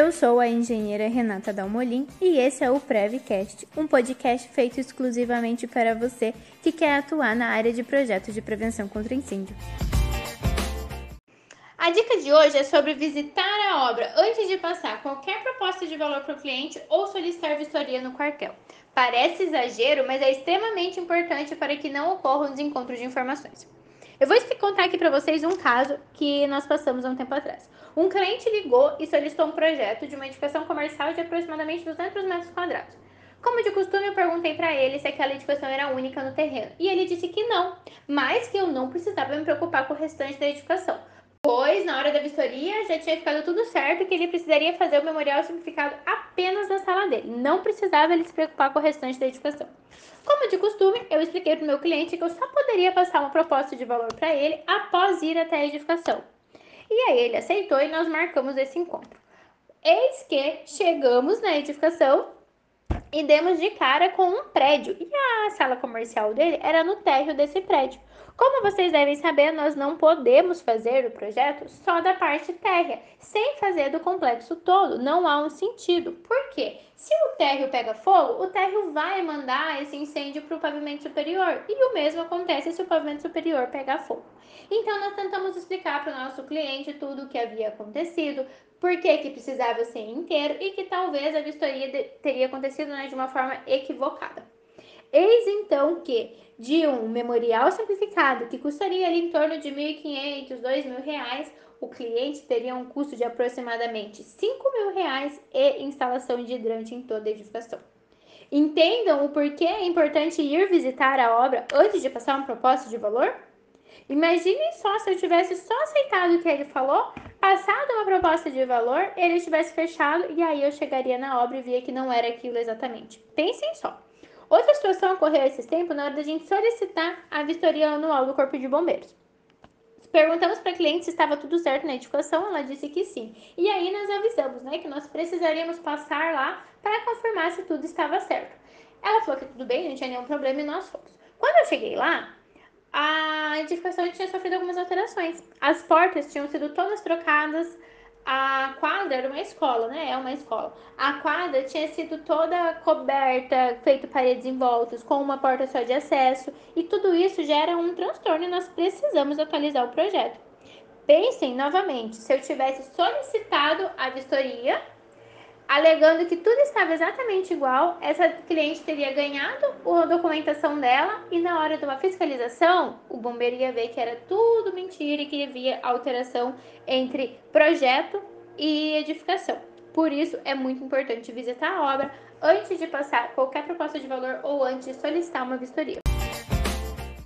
Eu sou a engenheira Renata Dalmolin e esse é o Prevcast, um podcast feito exclusivamente para você que quer atuar na área de projetos de prevenção contra incêndio. A dica de hoje é sobre visitar a obra antes de passar qualquer proposta de valor para o cliente ou solicitar vistoria no quartel. Parece exagero, mas é extremamente importante para que não ocorram desencontros de informações. Eu vou contar aqui para vocês um caso que nós passamos há um tempo atrás. Um cliente ligou e solicitou um projeto de uma edificação comercial de aproximadamente 200 metros quadrados. Como de costume, eu perguntei para ele se aquela edificação era única no terreno, e ele disse que não, mas que eu não precisava me preocupar com o restante da edificação, na hora da vistoria já tinha ficado tudo certo que ele precisaria fazer o memorial simplificado apenas na sala dele, não precisava ele se preocupar com o restante da edificação. Como de costume, eu expliquei para o meu cliente que eu só poderia passar uma proposta de valor para ele após ir até a edificação. E aí ele aceitou e nós marcamos esse encontro. Eis que chegamos na edificação e demos de cara com um prédio. E a sala comercial dele era no térreo desse prédio. Como vocês devem saber, nós não podemos fazer o projeto só da parte térrea, sem fazer do complexo todo. Não há um sentido. Por quê? Se o térreo pega fogo, o térreo vai mandar esse incêndio para o pavimento superior. E o mesmo acontece se o pavimento superior pegar fogo. Então, nós tentamos explicar para o nosso cliente tudo o que havia acontecido, por que, que precisava ser inteiro e que talvez a vistoria teria acontecido né, de uma forma equivocada. Eis então que, de um memorial simplificado que custaria ali em torno de R$ 1.500, R$ 2.000, o cliente teria um custo de aproximadamente R$ 5.000 e instalação de hidrante em toda a edificação. Entendam o porquê é importante ir visitar a obra antes de passar uma proposta de valor? Imaginem só se eu tivesse só aceitado o que ele falou, passado uma proposta de valor, ele tivesse fechado e aí eu chegaria na obra e via que não era aquilo exatamente. Pensem só. Outra situação ocorreu esses tempos na hora da gente solicitar a vistoria anual do Corpo de Bombeiros. Perguntamos para a cliente se estava tudo certo na edificação, ela disse que sim. E aí nós avisamos, né, que nós precisaríamos passar lá para confirmar se tudo estava certo. Ela falou que tudo bem, não tinha nenhum problema e nós fomos. Quando eu cheguei lá, a edificação tinha sofrido algumas alterações. As portas tinham sido todas trocadas, a quadra era uma escola, né? É uma escola. A quadra tinha sido toda coberta, feito paredes em voltas, com uma porta só de acesso, e tudo isso gera um transtorno e nós precisamos atualizar o projeto. Pensem novamente, se eu tivesse solicitado a vistoria alegando que tudo estava exatamente igual, essa cliente teria ganhado a documentação dela e na hora de uma fiscalização, o bombeiro ia ver que era tudo mentira e que havia alteração entre projeto e edificação. Por isso, é muito importante visitar a obra antes de passar qualquer proposta de valor ou antes de solicitar uma vistoria.